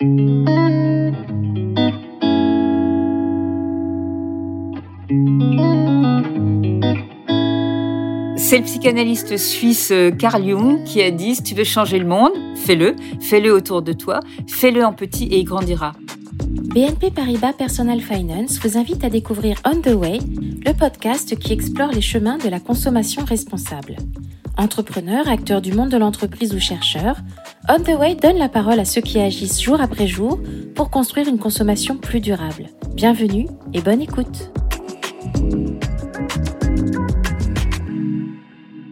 C'est le psychanalyste suisse euh, Carl Jung qui a dit si tu veux changer le monde, fais-le, fais-le autour de toi, fais-le en petit et il grandira. BNP Paribas Personal Finance vous invite à découvrir On the Way, le podcast qui explore les chemins de la consommation responsable. Entrepreneurs, acteurs du monde de l'entreprise ou chercheurs, On the Way donne la parole à ceux qui agissent jour après jour pour construire une consommation plus durable. Bienvenue et bonne écoute.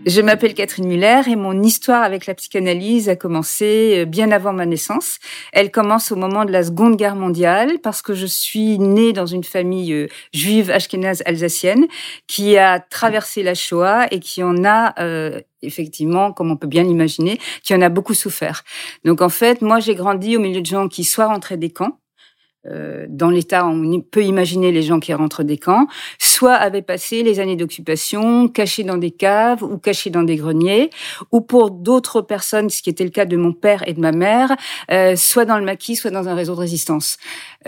Je m'appelle Catherine Muller et mon histoire avec la psychanalyse a commencé euh, bien avant ma naissance. Elle commence au moment de la Seconde Guerre mondiale parce que je suis née dans une famille euh, juive ashkénaze alsacienne qui a traversé la Shoah et qui en a euh, effectivement, comme on peut bien l'imaginer, qui en a beaucoup souffert. Donc en fait, moi j'ai grandi au milieu de gens qui soit rentraient des camps, dans l'état, on peut imaginer les gens qui rentrent des camps, soit avaient passé les années d'occupation cachés dans des caves ou cachés dans des greniers, ou pour d'autres personnes, ce qui était le cas de mon père et de ma mère, euh, soit dans le maquis, soit dans un réseau de résistance.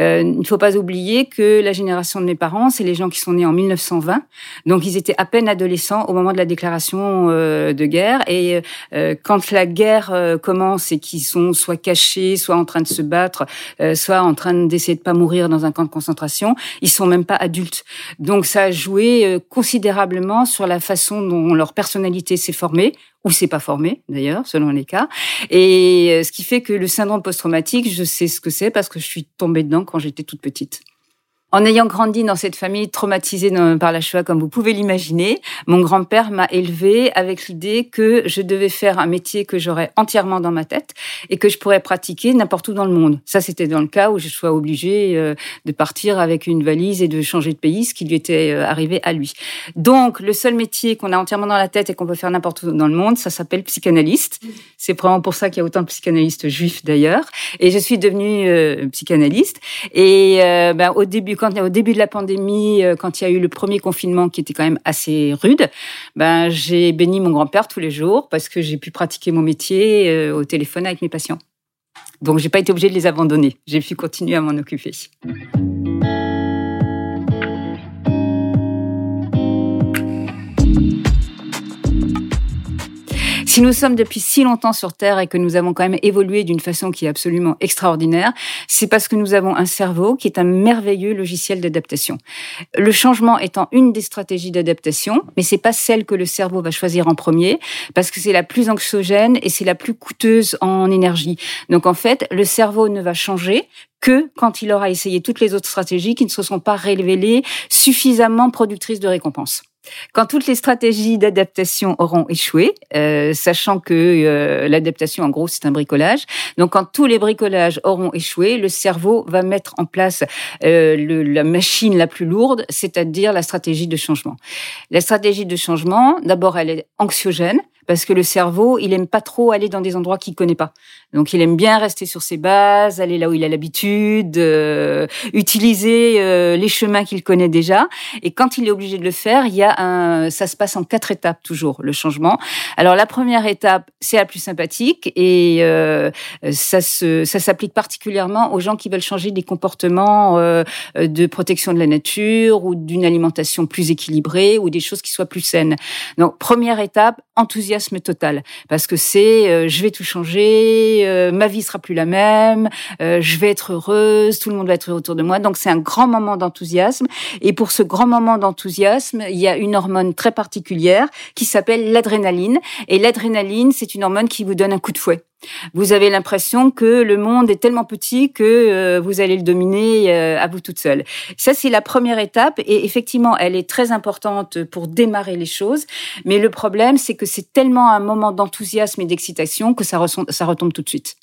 Euh, il ne faut pas oublier que la génération de mes parents, c'est les gens qui sont nés en 1920, donc ils étaient à peine adolescents au moment de la déclaration de guerre, et quand la guerre commence et qu'ils sont soit cachés, soit en train de se battre, soit en train d'essayer de pas mourir dans un camp de concentration. Ils sont même pas adultes. Donc ça a joué euh, considérablement sur la façon dont leur personnalité s'est formée ou s'est pas formée d'ailleurs, selon les cas. Et euh, ce qui fait que le syndrome post-traumatique, je sais ce que c'est parce que je suis tombée dedans quand j'étais toute petite. En ayant grandi dans cette famille traumatisée par la Shoah, comme vous pouvez l'imaginer, mon grand-père m'a élevée avec l'idée que je devais faire un métier que j'aurais entièrement dans ma tête et que je pourrais pratiquer n'importe où dans le monde. Ça, c'était dans le cas où je sois obligée euh, de partir avec une valise et de changer de pays, ce qui lui était euh, arrivé à lui. Donc, le seul métier qu'on a entièrement dans la tête et qu'on peut faire n'importe où dans le monde, ça s'appelle psychanalyste. C'est vraiment pour ça qu'il y a autant de psychanalystes juifs d'ailleurs. Et je suis devenue euh, psychanalyste. Et ben, au début, quand au début de la pandémie, euh, quand il y a eu le premier confinement qui était quand même assez rude, ben j'ai béni mon grand-père tous les jours parce que j'ai pu pratiquer mon métier euh, au téléphone avec mes patients. Donc j'ai pas été obligée de les abandonner. J'ai pu continuer à m'en occuper. Si nous sommes depuis si longtemps sur Terre et que nous avons quand même évolué d'une façon qui est absolument extraordinaire, c'est parce que nous avons un cerveau qui est un merveilleux logiciel d'adaptation. Le changement étant une des stratégies d'adaptation, mais c'est pas celle que le cerveau va choisir en premier parce que c'est la plus anxiogène et c'est la plus coûteuse en énergie. Donc en fait, le cerveau ne va changer que quand il aura essayé toutes les autres stratégies qui ne se sont pas révélées suffisamment productrices de récompenses. Quand toutes les stratégies d'adaptation auront échoué, euh, sachant que euh, l'adaptation, en gros, c'est un bricolage. Donc, quand tous les bricolages auront échoué, le cerveau va mettre en place euh, le, la machine la plus lourde, c'est-à-dire la stratégie de changement. La stratégie de changement, d'abord, elle est anxiogène parce que le cerveau, il aime pas trop aller dans des endroits qu'il connaît pas. Donc, il aime bien rester sur ses bases, aller là où il a l'habitude, euh, utiliser euh, les chemins qu'il connaît déjà. Et quand il est obligé de le faire, il y a un, ça se passe en quatre étapes toujours le changement. Alors, la première étape, c'est la plus sympathique et euh, ça se, ça s'applique particulièrement aux gens qui veulent changer des comportements euh, de protection de la nature ou d'une alimentation plus équilibrée ou des choses qui soient plus saines. Donc, première étape, enthousiasme total parce que c'est euh, je vais tout changer, euh, ma vie sera plus la même, euh, je vais être heureuse, tout le monde va être autour de moi. Donc c'est un grand moment d'enthousiasme et pour ce grand moment d'enthousiasme, il y a une hormone très particulière qui s'appelle l'adrénaline et l'adrénaline, c'est une hormone qui vous donne un coup de fouet. Vous avez l'impression que le monde est tellement petit que euh, vous allez le dominer euh, à vous toute seule. Ça, c'est la première étape et effectivement, elle est très importante pour démarrer les choses. Mais le problème, c'est que c'est tellement un moment d'enthousiasme et d'excitation que ça, ça retombe tout de suite.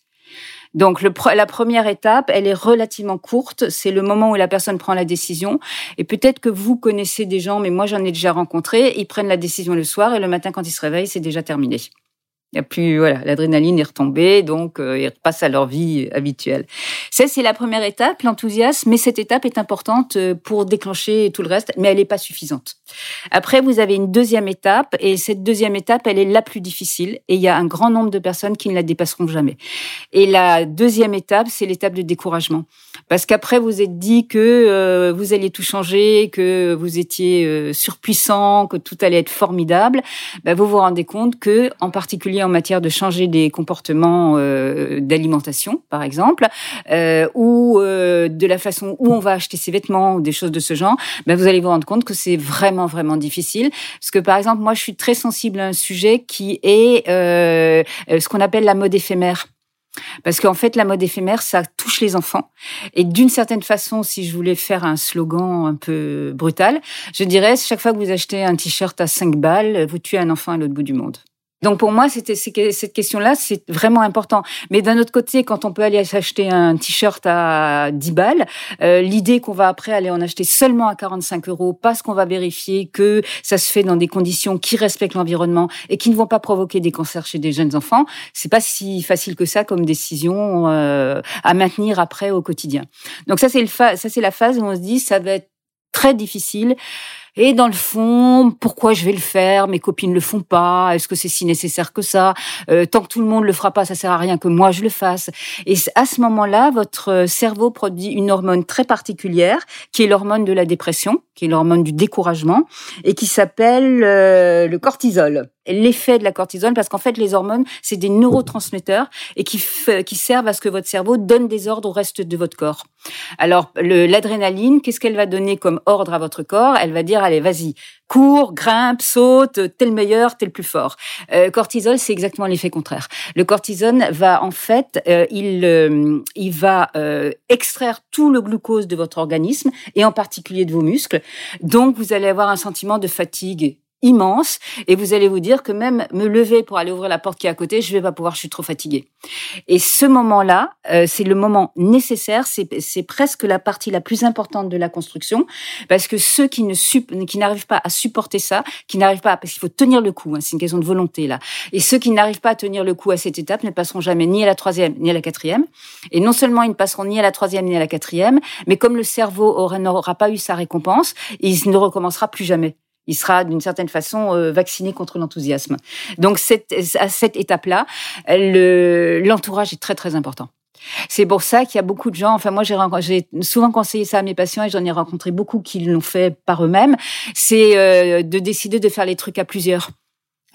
Donc le, la première étape, elle est relativement courte. C'est le moment où la personne prend la décision. Et peut-être que vous connaissez des gens, mais moi j'en ai déjà rencontré. Ils prennent la décision le soir et le matin quand ils se réveillent, c'est déjà terminé. Plus, voilà, l'adrénaline est retombée, donc euh, ils repassent à leur vie habituelle. Ça, c'est la première étape, l'enthousiasme, mais cette étape est importante euh, pour déclencher tout le reste, mais elle n'est pas suffisante. Après, vous avez une deuxième étape, et cette deuxième étape, elle est la plus difficile, et il y a un grand nombre de personnes qui ne la dépasseront jamais. Et la deuxième étape, c'est l'étape de découragement. Parce qu'après, vous êtes dit que euh, vous alliez tout changer, que vous étiez euh, surpuissant, que tout allait être formidable. Ben, vous vous rendez compte que, en particulier en matière de changer des comportements euh, d'alimentation, par exemple, ou de la façon où on va acheter ses vêtements ou des choses de ce genre, ben, vous allez vous rendre compte que c'est vraiment vraiment difficile. Parce que par exemple, moi, je suis très sensible à un sujet qui est ce qu'on appelle la mode éphémère. Parce qu'en fait, la mode éphémère, ça touche les enfants. Et d'une certaine façon, si je voulais faire un slogan un peu brutal, je dirais, chaque fois que vous achetez un t-shirt à 5 balles, vous tuez un enfant à l'autre bout du monde. Donc pour moi, c'était cette question-là, c'est vraiment important. Mais d'un autre côté, quand on peut aller s'acheter un t-shirt à 10 balles, euh, l'idée qu'on va après aller en acheter seulement à 45 euros parce qu'on va vérifier que ça se fait dans des conditions qui respectent l'environnement et qui ne vont pas provoquer des cancers chez des jeunes enfants, c'est pas si facile que ça comme décision euh, à maintenir après au quotidien. Donc ça c'est ça c'est la phase où on se dit ça va être très difficile. Et dans le fond, pourquoi je vais le faire? Mes copines le font pas. Est-ce que c'est si nécessaire que ça? Euh, Tant que tout le monde le fera pas, ça sert à rien que moi je le fasse. Et à ce moment-là, votre cerveau produit une hormone très particulière, qui est l'hormone de la dépression, qui est l'hormone du découragement, et qui s'appelle euh, le cortisol l'effet de la cortisone parce qu'en fait les hormones c'est des neurotransmetteurs et qui qui servent à ce que votre cerveau donne des ordres au reste de votre corps. Alors l'adrénaline, qu'est-ce qu'elle va donner comme ordre à votre corps? Elle va dire allez vas-y cours, grimpe, saute, t'es le meilleur, t'es le plus fort. Euh, cortisol, c'est exactement l'effet contraire. Le cortisone va en fait, euh, il, euh, il va euh, extraire tout le glucose de votre organisme et en particulier de vos muscles. Donc vous allez avoir un sentiment de fatigue immense et vous allez vous dire que même me lever pour aller ouvrir la porte qui est à côté, je vais pas pouvoir, je suis trop fatiguée. Et ce moment-là, euh, c'est le moment nécessaire, c'est presque la partie la plus importante de la construction parce que ceux qui ne qui n'arrivent pas à supporter ça, qui n'arrivent pas parce qu'il faut tenir le coup, hein, c'est une question de volonté là. Et ceux qui n'arrivent pas à tenir le coup à cette étape ne passeront jamais ni à la troisième ni à la quatrième. Et non seulement ils ne passeront ni à la troisième ni à la quatrième, mais comme le cerveau n'aura pas eu sa récompense, il ne recommencera plus jamais il sera d'une certaine façon euh, vacciné contre l'enthousiasme. Donc cette, à cette étape-là, l'entourage est très très important. C'est pour ça qu'il y a beaucoup de gens. Enfin, moi, j'ai souvent conseillé ça à mes patients et j'en ai rencontré beaucoup qui l'ont fait par eux-mêmes. C'est euh, de décider de faire les trucs à plusieurs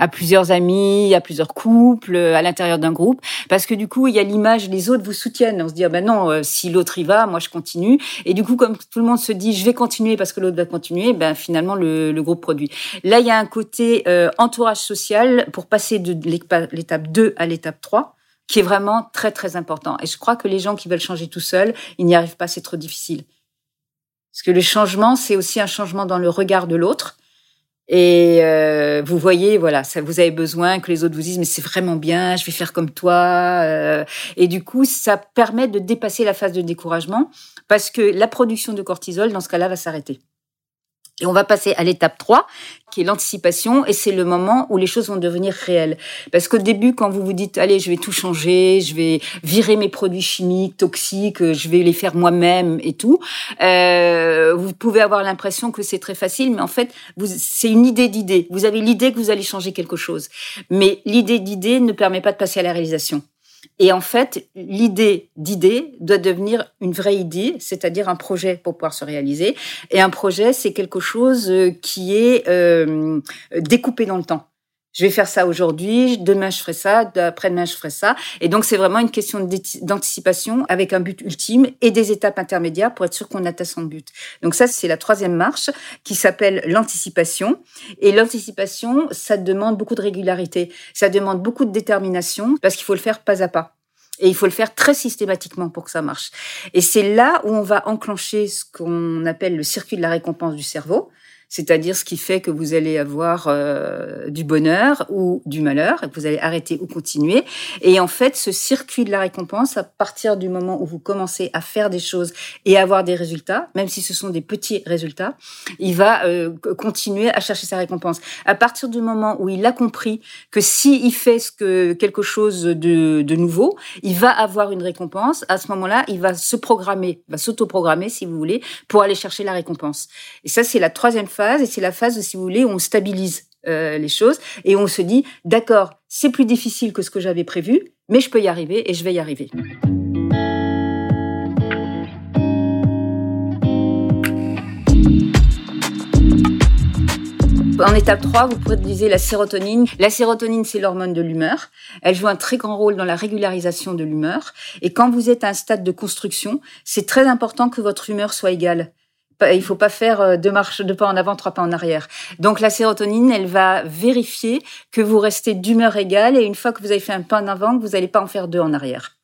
à plusieurs amis, à plusieurs couples, euh, à l'intérieur d'un groupe, parce que du coup, il y a l'image, les autres vous soutiennent. On se dit, ah ben non, euh, si l'autre y va, moi je continue. Et du coup, comme tout le monde se dit, je vais continuer parce que l'autre va continuer, ben finalement le, le, groupe produit. Là, il y a un côté euh, entourage social pour passer de l'étape 2 à l'étape 3 qui est vraiment très très important. Et je crois que les gens qui veulent changer tout seuls, ils n'y arrivent pas, c'est trop difficile. Parce que le changement, c'est aussi un changement dans le regard de l'autre. Et euh, vous voyez, voilà, ça, vous avez besoin que les autres vous disent mais c'est vraiment bien, je vais faire comme toi. Euh, et du coup, ça permet de dépasser la phase de découragement parce que la production de cortisol dans ce cas-là va s'arrêter. Et on va passer à l'étape 3, qui est l'anticipation, et c'est le moment où les choses vont devenir réelles. Parce qu'au début, quand vous vous dites, allez, je vais tout changer, je vais virer mes produits chimiques, toxiques, je vais les faire moi-même et tout, euh, vous pouvez avoir l'impression que c'est très facile, mais en fait, c'est une idée d'idée. Vous avez l'idée que vous allez changer quelque chose. Mais l'idée d'idée ne permet pas de passer à la réalisation. Et en fait, l'idée d'idée doit devenir une vraie idée, c'est-à-dire un projet pour pouvoir se réaliser. Et un projet, c'est quelque chose euh, qui est euh, découpé dans le temps je vais faire ça aujourd'hui, demain je ferai ça, après-demain je ferai ça. Et donc c'est vraiment une question d'anticipation avec un but ultime et des étapes intermédiaires pour être sûr qu'on atteint son but. Donc ça c'est la troisième marche qui s'appelle l'anticipation. Et l'anticipation, ça demande beaucoup de régularité, ça demande beaucoup de détermination parce qu'il faut le faire pas à pas. Et il faut le faire très systématiquement pour que ça marche. Et c'est là où on va enclencher ce qu'on appelle le circuit de la récompense du cerveau c'est-à-dire ce qui fait que vous allez avoir euh, du bonheur ou du malheur, que vous allez arrêter ou continuer. Et en fait, ce circuit de la récompense, à partir du moment où vous commencez à faire des choses et avoir des résultats, même si ce sont des petits résultats, il va euh, continuer à chercher sa récompense. À partir du moment où il a compris que si il fait quelque chose de, nouveau, il va avoir une récompense. À ce moment-là, il va se programmer, va s'auto-programmer, si vous voulez, pour aller chercher la récompense. Et ça, c'est la troisième et c'est la phase, si vous voulez, où on stabilise euh, les choses et on se dit, d'accord, c'est plus difficile que ce que j'avais prévu, mais je peux y arriver et je vais y arriver. En étape 3, vous produisez la sérotonine. La sérotonine, c'est l'hormone de l'humeur. Elle joue un très grand rôle dans la régularisation de l'humeur. Et quand vous êtes à un stade de construction, c'est très important que votre humeur soit égale il faut pas faire euh, deux marches, deux pas en avant, trois pas en arrière. Donc la sérotonine, elle va vérifier que vous restez d'humeur égale et une fois que vous avez fait un pas en avant, vous n'allez pas en faire deux en arrière.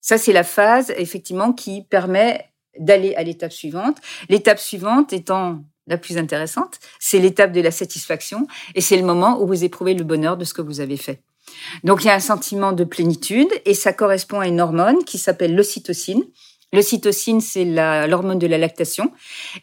Ça, c'est la phase, effectivement, qui permet d'aller à l'étape suivante. L'étape suivante étant la plus intéressante, c'est l'étape de la satisfaction et c'est le moment où vous éprouvez le bonheur de ce que vous avez fait. Donc il y a un sentiment de plénitude et ça correspond à une hormone qui s'appelle l'ocytocine. L'ocytocine, c'est l'hormone de la lactation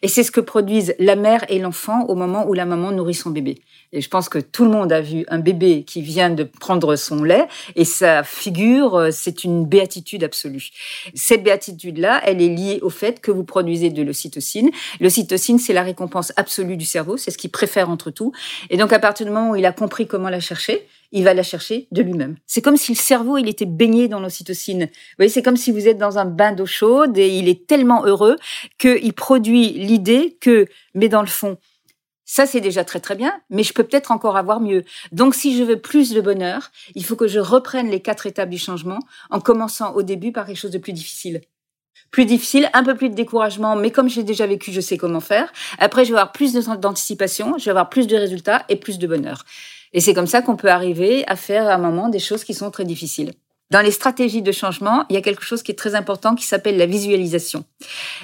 et c'est ce que produisent la mère et l'enfant au moment où la maman nourrit son bébé. Et je pense que tout le monde a vu un bébé qui vient de prendre son lait et sa figure, euh, c'est une béatitude absolue. Cette béatitude-là, elle est liée au fait que vous produisez de l'ocytocine. L'ocytocine, c'est la récompense absolue du cerveau, c'est ce qu'il préfère entre tout. Et donc, à partir du moment où il a compris comment la chercher, il va la chercher de lui-même. C'est comme si le cerveau, il était baigné dans l'ocytocine. Vous voyez, c'est comme si vous êtes dans un bain d'eau chaude et il est tellement heureux qu'il produit l'idée que, mais dans le fond, ça, c'est déjà très très bien, mais je peux peut-être encore avoir mieux. Donc, si je veux plus de bonheur, il faut que je reprenne les quatre étapes du changement en commençant au début par quelque chose de plus difficile. Plus difficile, un peu plus de découragement, mais comme j'ai déjà vécu, je sais comment faire. Après, je vais avoir plus d'anticipation, je vais avoir plus de résultats et plus de bonheur. Et c'est comme ça qu'on peut arriver à faire à un moment des choses qui sont très difficiles. Dans les stratégies de changement, il y a quelque chose qui est très important qui s'appelle la visualisation.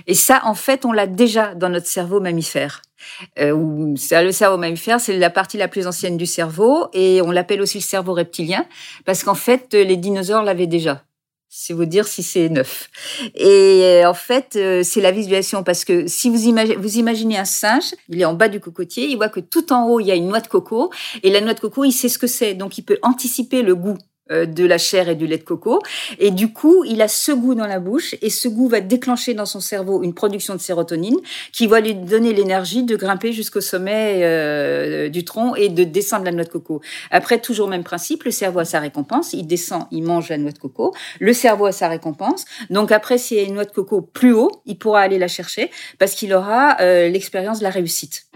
Et ça, en fait, on l'a déjà dans notre cerveau mammifère. Euh, le cerveau mammifère, c'est la partie la plus ancienne du cerveau et on l'appelle aussi le cerveau reptilien parce qu'en fait, les dinosaures l'avaient déjà. C'est vous dire si c'est neuf. Et euh, en fait, euh, c'est la visualisation parce que si vous imaginez, vous imaginez un singe, il est en bas du cocotier, il voit que tout en haut il y a une noix de coco et la noix de coco, il sait ce que c'est, donc il peut anticiper le goût de la chair et du lait de coco. Et du coup, il a ce goût dans la bouche et ce goût va déclencher dans son cerveau une production de sérotonine qui va lui donner l'énergie de grimper jusqu'au sommet euh, du tronc et de descendre la noix de coco. Après, toujours même principe, le cerveau a sa récompense. Il descend, il mange la noix de coco. Le cerveau a sa récompense. Donc après, s'il y a une noix de coco plus haut, il pourra aller la chercher parce qu'il aura euh, l'expérience de la réussite.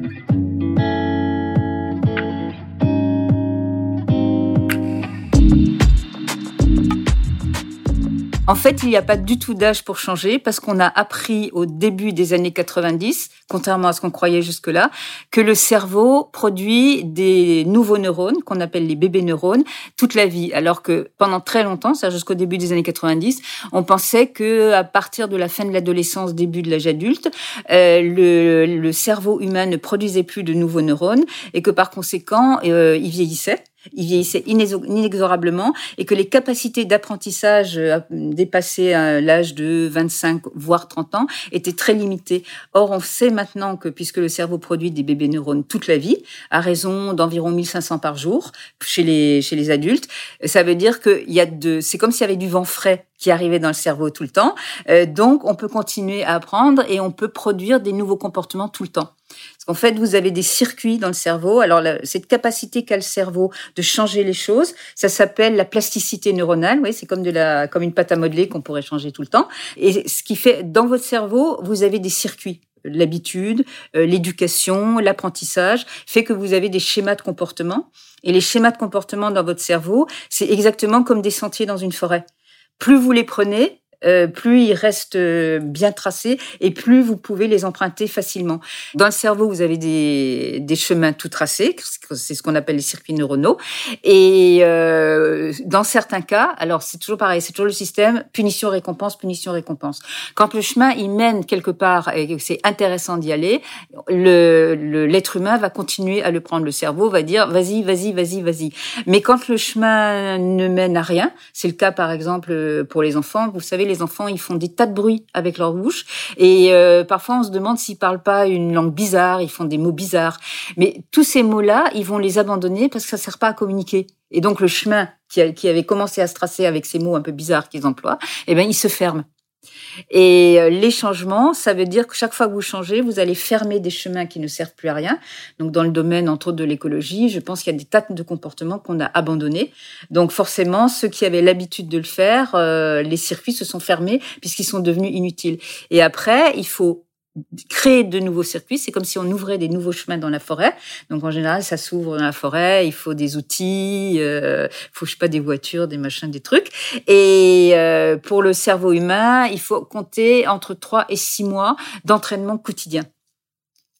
En fait, il n'y a pas du tout d'âge pour changer parce qu'on a appris au début des années 90, contrairement à ce qu'on croyait jusque-là, que le cerveau produit des nouveaux neurones qu'on appelle les bébés neurones toute la vie. Alors que pendant très longtemps, ça jusqu'au début des années 90, on pensait que à partir de la fin de l'adolescence, début de l'âge adulte, euh, le, le, cerveau humain ne produisait plus de nouveaux neurones et que par conséquent, euh, il vieillissait il vieillissait inexorablement et que les capacités d'apprentissage euh, dépassées l'âge de 25 voire 30 ans étaient très limitées. Or, on sait maintenant que puisque le cerveau produit des bébés neurones toute la vie, à raison d'environ 1500 par jour chez les chez les adultes, ça veut dire qu'il y a de c'est comme s'il y avait du vent frais qui arrivait dans le cerveau tout le temps. Euh, donc, on peut continuer à apprendre et on peut produire des nouveaux comportements tout le temps. Parce qu'en fait, vous avez des circuits dans le cerveau. Alors, cette capacité qu'a le cerveau de changer les choses, ça s'appelle la plasticité neuronale. Oui, c'est comme de la, comme une pâte à modeler qu'on pourrait changer tout le temps. Et ce qui fait, dans votre cerveau, vous avez des circuits l'habitude, euh, l'éducation, l'apprentissage, fait que vous avez des schémas de comportement. Et les schémas de comportement dans votre cerveau, c'est exactement comme des sentiers dans une forêt plus vous les prenez, euh, plus ils restent euh, bien tracés et plus vous pouvez les emprunter facilement. Dans le cerveau, vous avez des, des chemins tout tracés, c'est ce qu'on appelle les circuits neuronaux. Et euh, dans certains cas, alors c'est toujours pareil, c'est toujours le système punition-récompense, punition-récompense. Quand le chemin il mène quelque part et que c'est intéressant d'y aller, le l'être humain va continuer à le prendre. Le cerveau va dire vas-y, vas-y, vas-y, vas-y. Mais quand le chemin ne mène à rien, c'est le cas par exemple pour les enfants, vous savez les enfants, ils font des tas de bruit avec leur bouche. Et euh, parfois, on se demande s'ils parlent pas une langue bizarre, ils font des mots bizarres. Mais tous ces mots-là, ils vont les abandonner parce que ça sert pas à communiquer. Et donc, le chemin qui, qui avait commencé à se tracer avec ces mots un peu bizarres qu'ils emploient, eh ben, il se ferme. Et euh, les changements, ça veut dire que chaque fois que vous changez, vous allez fermer des chemins qui ne servent plus à rien. Donc dans le domaine entre autres de l'écologie, je pense qu'il y a des tas de comportements qu'on a abandonnés. Donc forcément, ceux qui avaient l'habitude de le faire, euh, les circuits se sont fermés puisqu'ils sont devenus inutiles. Et après, il faut créer de nouveaux circuits. C'est comme si on ouvrait des nouveaux chemins dans la forêt. Donc en général, ça s'ouvre dans la forêt. Il faut des outils, euh, faut je sais pas des voitures, des machins, des trucs. Et euh, pour le cerveau humain, il faut compter entre 3 et 6 mois d'entraînement quotidien.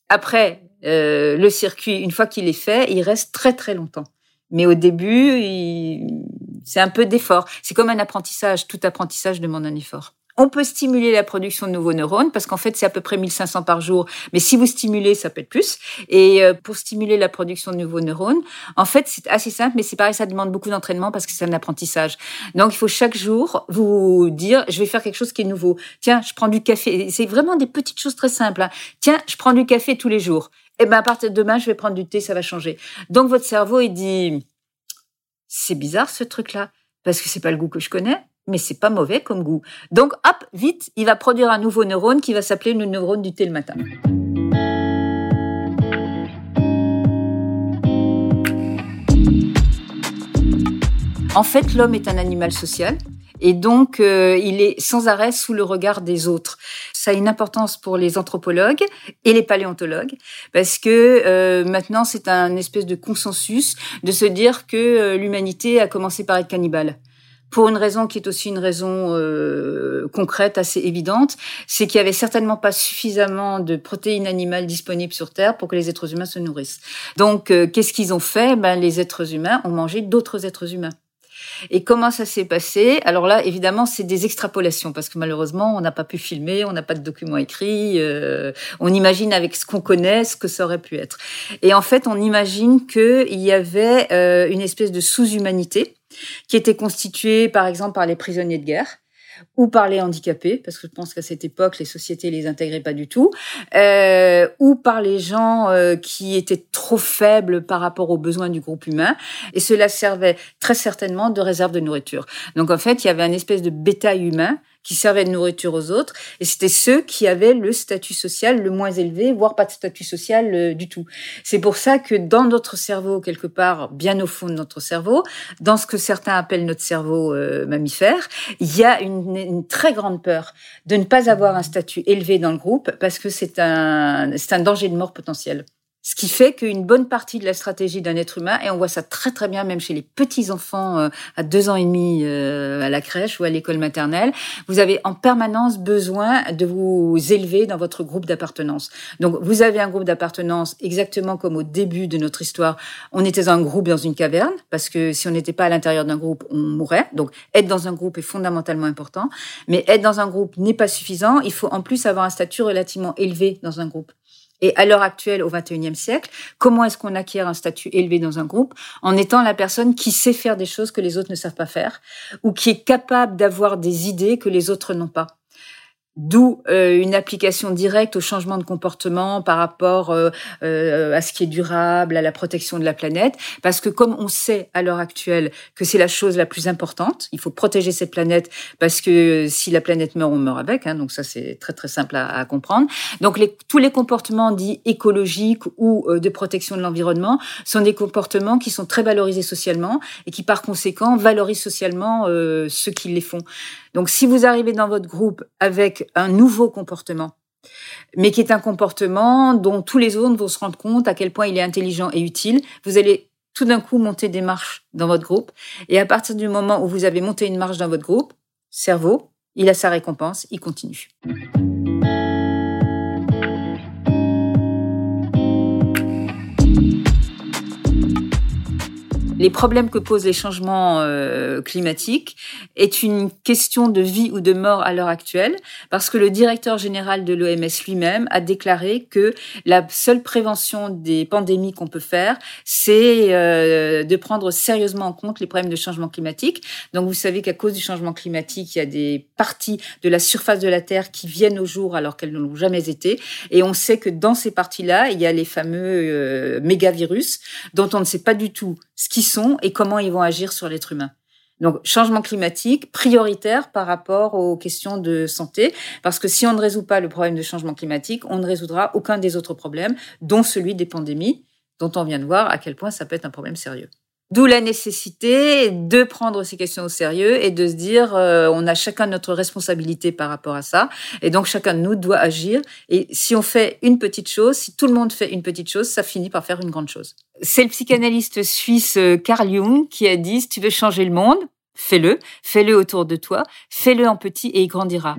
Après, euh, le circuit, une fois qu'il est fait, il reste très très longtemps. Mais au début, c'est un peu d'effort. C'est comme un apprentissage. Tout apprentissage demande un effort. On peut stimuler la production de nouveaux neurones parce qu'en fait, c'est à peu près 1500 par jour. Mais si vous stimulez, ça peut être plus. Et euh, pour stimuler la production de nouveaux neurones, en fait, c'est assez simple, mais c'est pareil, ça demande beaucoup d'entraînement parce que c'est un apprentissage. Donc, il faut chaque jour vous dire, je vais faire quelque chose qui est nouveau. Tiens, je prends du café. C'est vraiment des petites choses très simples. Hein. Tiens, je prends du café tous les jours. Eh ben, à partir de demain, je vais prendre du thé, ça va changer. Donc, votre cerveau, il dit, c'est bizarre ce truc-là parce que c'est pas le goût que je connais mais c'est pas mauvais comme goût. Donc hop, vite, il va produire un nouveau neurone qui va s'appeler le neurone du thé le matin. En fait, l'homme est un animal social et donc euh, il est sans arrêt sous le regard des autres. Ça a une importance pour les anthropologues et les paléontologues parce que euh, maintenant c'est un espèce de consensus de se dire que euh, l'humanité a commencé par être cannibale pour une raison qui est aussi une raison euh, concrète, assez évidente, c'est qu'il y avait certainement pas suffisamment de protéines animales disponibles sur Terre pour que les êtres humains se nourrissent. Donc, euh, qu'est-ce qu'ils ont fait? Ben, les êtres humains ont mangé d'autres êtres humains. Et comment ça s'est passé? Alors là, évidemment, c'est des extrapolations parce que malheureusement, on n'a pas pu filmer, on n'a pas de documents écrits. Euh, on imagine avec ce qu'on connaît ce que ça aurait pu être. Et en fait, on imagine qu'il y avait euh, une espèce de sous-humanité qui était constituée, par exemple, par les prisonniers de guerre ou par les handicapés, parce que je pense qu'à cette époque, les sociétés les intégraient pas du tout, euh, ou par les gens euh, qui étaient trop faibles par rapport aux besoins du groupe humain, et cela servait très certainement de réserve de nourriture. Donc en fait, il y avait un espèce de bétail humain qui servaient de nourriture aux autres, et c'était ceux qui avaient le statut social le moins élevé, voire pas de statut social euh, du tout. C'est pour ça que dans notre cerveau, quelque part, bien au fond de notre cerveau, dans ce que certains appellent notre cerveau euh, mammifère, il y a une, une, très grande peur de ne pas avoir un statut élevé dans le groupe, parce que c'est un, c'est un danger de mort potentiel. Ce qui fait qu'une bonne partie de la stratégie d'un être humain, et on voit ça très très bien même chez les petits enfants euh, à deux ans et demi euh, à la crèche ou à l'école maternelle, vous avez en permanence besoin de vous élever dans votre groupe d'appartenance. Donc vous avez un groupe d'appartenance exactement comme au début de notre histoire, on était un groupe dans une caverne parce que si on n'était pas à l'intérieur d'un groupe, on mourrait. Donc être dans un groupe est fondamentalement important, mais être dans un groupe n'est pas suffisant. Il faut en plus avoir un statut relativement élevé dans un groupe. Et à l'heure actuelle, au XXIe siècle, comment est-ce qu'on acquiert un statut élevé dans un groupe En étant la personne qui sait faire des choses que les autres ne savent pas faire, ou qui est capable d'avoir des idées que les autres n'ont pas? D'où euh, une application directe au changement de comportement par rapport euh, euh, à ce qui est durable, à la protection de la planète, parce que comme on sait à l'heure actuelle que c'est la chose la plus importante, il faut protéger cette planète parce que si la planète meurt, on meurt avec. Hein, donc ça c'est très très simple à, à comprendre. Donc les, tous les comportements dits écologiques ou de protection de l'environnement sont des comportements qui sont très valorisés socialement et qui par conséquent valorisent socialement ceux qui les font. Donc si vous arrivez dans votre groupe avec un nouveau comportement, mais qui est un comportement dont tous les autres vont se rendre compte à quel point il est intelligent et utile, vous allez tout d'un coup monter des marches dans votre groupe. Et à partir du moment où vous avez monté une marche dans votre groupe, cerveau, il a sa récompense, il continue. Les problèmes que posent les changements euh, climatiques est une question de vie ou de mort à l'heure actuelle, parce que le directeur général de l'OMS lui-même a déclaré que la seule prévention des pandémies qu'on peut faire, c'est euh, de prendre sérieusement en compte les problèmes de changement climatique. Donc vous savez qu'à cause du changement climatique, il y a des parties de la surface de la Terre qui viennent au jour alors qu'elles ne l'ont jamais été, et on sait que dans ces parties-là, il y a les fameux euh, mégavirus dont on ne sait pas du tout ce qui sont et comment ils vont agir sur l'être humain. Donc, changement climatique prioritaire par rapport aux questions de santé, parce que si on ne résout pas le problème de changement climatique, on ne résoudra aucun des autres problèmes, dont celui des pandémies, dont on vient de voir à quel point ça peut être un problème sérieux. D'où la nécessité de prendre ces questions au sérieux et de se dire euh, on a chacun notre responsabilité par rapport à ça et donc chacun de nous doit agir et si on fait une petite chose, si tout le monde fait une petite chose, ça finit par faire une grande chose. C'est le psychanalyste suisse euh, Carl Jung qui a dit si tu veux changer le monde, fais-le, fais-le autour de toi, fais-le en petit et il grandira.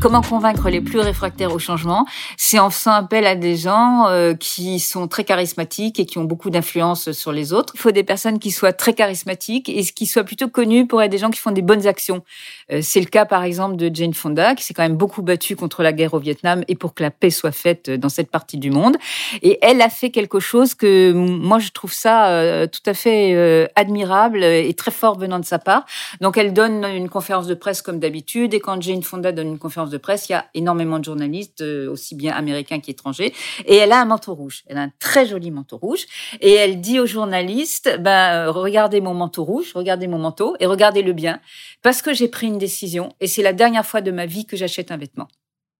Comment convaincre les plus réfractaires au changement? C'est en faisant appel à des gens euh, qui sont très charismatiques et qui ont beaucoup d'influence sur les autres. Il faut des personnes qui soient très charismatiques et qui soient plutôt connues pour être des gens qui font des bonnes actions. Euh, c'est le cas par exemple de Jane Fonda qui s'est quand même beaucoup battue contre la guerre au Vietnam et pour que la paix soit faite dans cette partie du monde. Et elle a fait quelque chose que moi je trouve ça euh, tout à fait admirable et très fort venant de sa part. Donc elle donne une conférence de presse comme d'habitude et quand Jane Fonda donne une conférence de presse, il y a énormément de journalistes, euh, aussi bien américains qu'étrangers, et elle a un manteau rouge. Elle a un très joli manteau rouge, et elle dit aux journalistes, ben, euh, regardez mon manteau rouge, regardez mon manteau, et regardez-le bien, parce que j'ai pris une décision, et c'est la dernière fois de ma vie que j'achète un vêtement.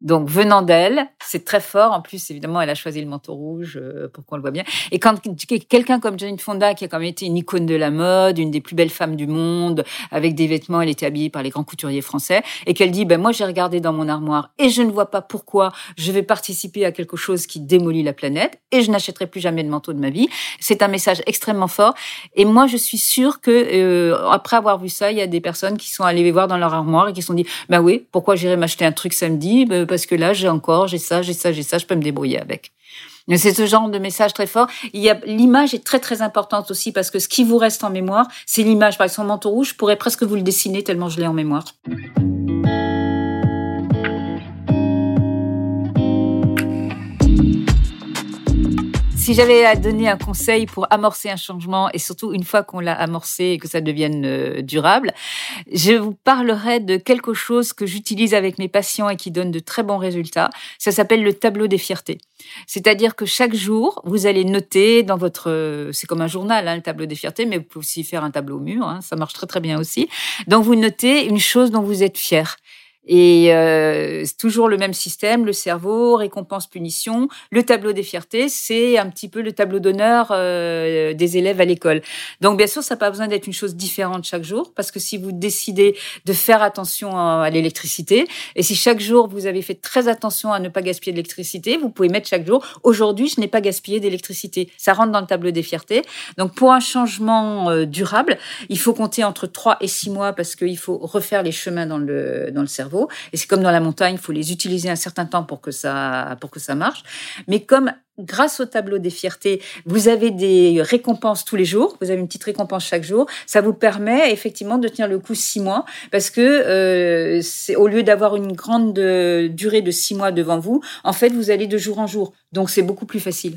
Donc venant d'elle, c'est très fort. En plus, évidemment, elle a choisi le manteau rouge euh, pour qu'on le voit bien. Et quand quelqu'un comme Jane Fonda, qui a quand même été une icône de la mode, une des plus belles femmes du monde, avec des vêtements, elle était habillée par les grands couturiers français, et qu'elle dit, ben moi j'ai regardé dans mon armoire et je ne vois pas pourquoi je vais participer à quelque chose qui démolit la planète et je n'achèterai plus jamais de manteau de ma vie. C'est un message extrêmement fort. Et moi, je suis sûre que euh, après avoir vu ça, il y a des personnes qui sont allées voir dans leur armoire et qui se sont dit, ben oui, pourquoi j'irai m'acheter un truc samedi? Ben, parce que là, j'ai encore, j'ai ça, j'ai ça, j'ai ça, je peux me débrouiller avec. C'est ce genre de message très fort. Il y a l'image est très très importante aussi parce que ce qui vous reste en mémoire, c'est l'image. Par exemple, son manteau rouge, je pourrais presque vous le dessiner tellement je l'ai en mémoire. Si j'avais à donner un conseil pour amorcer un changement et surtout une fois qu'on l'a amorcé et que ça devienne euh, durable, je vous parlerai de quelque chose que j'utilise avec mes patients et qui donne de très bons résultats. Ça s'appelle le tableau des fiertés. C'est-à-dire que chaque jour, vous allez noter dans votre, c'est comme un journal, hein, le tableau des fiertés, mais vous pouvez aussi faire un tableau au mur, hein, ça marche très très bien aussi. Donc vous notez une chose dont vous êtes fier. Et euh, c'est toujours le même système, le cerveau, récompense, punition. Le tableau des fiertés, c'est un petit peu le tableau d'honneur euh, des élèves à l'école. Donc bien sûr, ça n'a pas besoin d'être une chose différente chaque jour, parce que si vous décidez de faire attention à, l'électricité, et si chaque jour vous avez fait très attention à ne pas gaspiller d'électricité, vous pouvez mettre chaque jour, aujourd'hui, je n'ai pas gaspillé d'électricité. Ça rentre dans le tableau des fiertés. Donc pour un changement euh, durable, il faut compter entre 3 et 6 mois, parce qu'il faut refaire les chemins dans le, dans le cerveau. Et c'est comme dans la montagne, il faut les utiliser un certain temps pour que ça, pour que ça marche. Mais comme grâce au tableau des fiertés, vous avez des récompenses tous les jours, vous avez une petite récompense chaque jour, ça vous permet effectivement de tenir le coup six mois, parce que euh, c'est au lieu d'avoir une grande euh, durée de six mois devant vous, en fait, vous allez de jour en jour. Donc c'est beaucoup plus facile.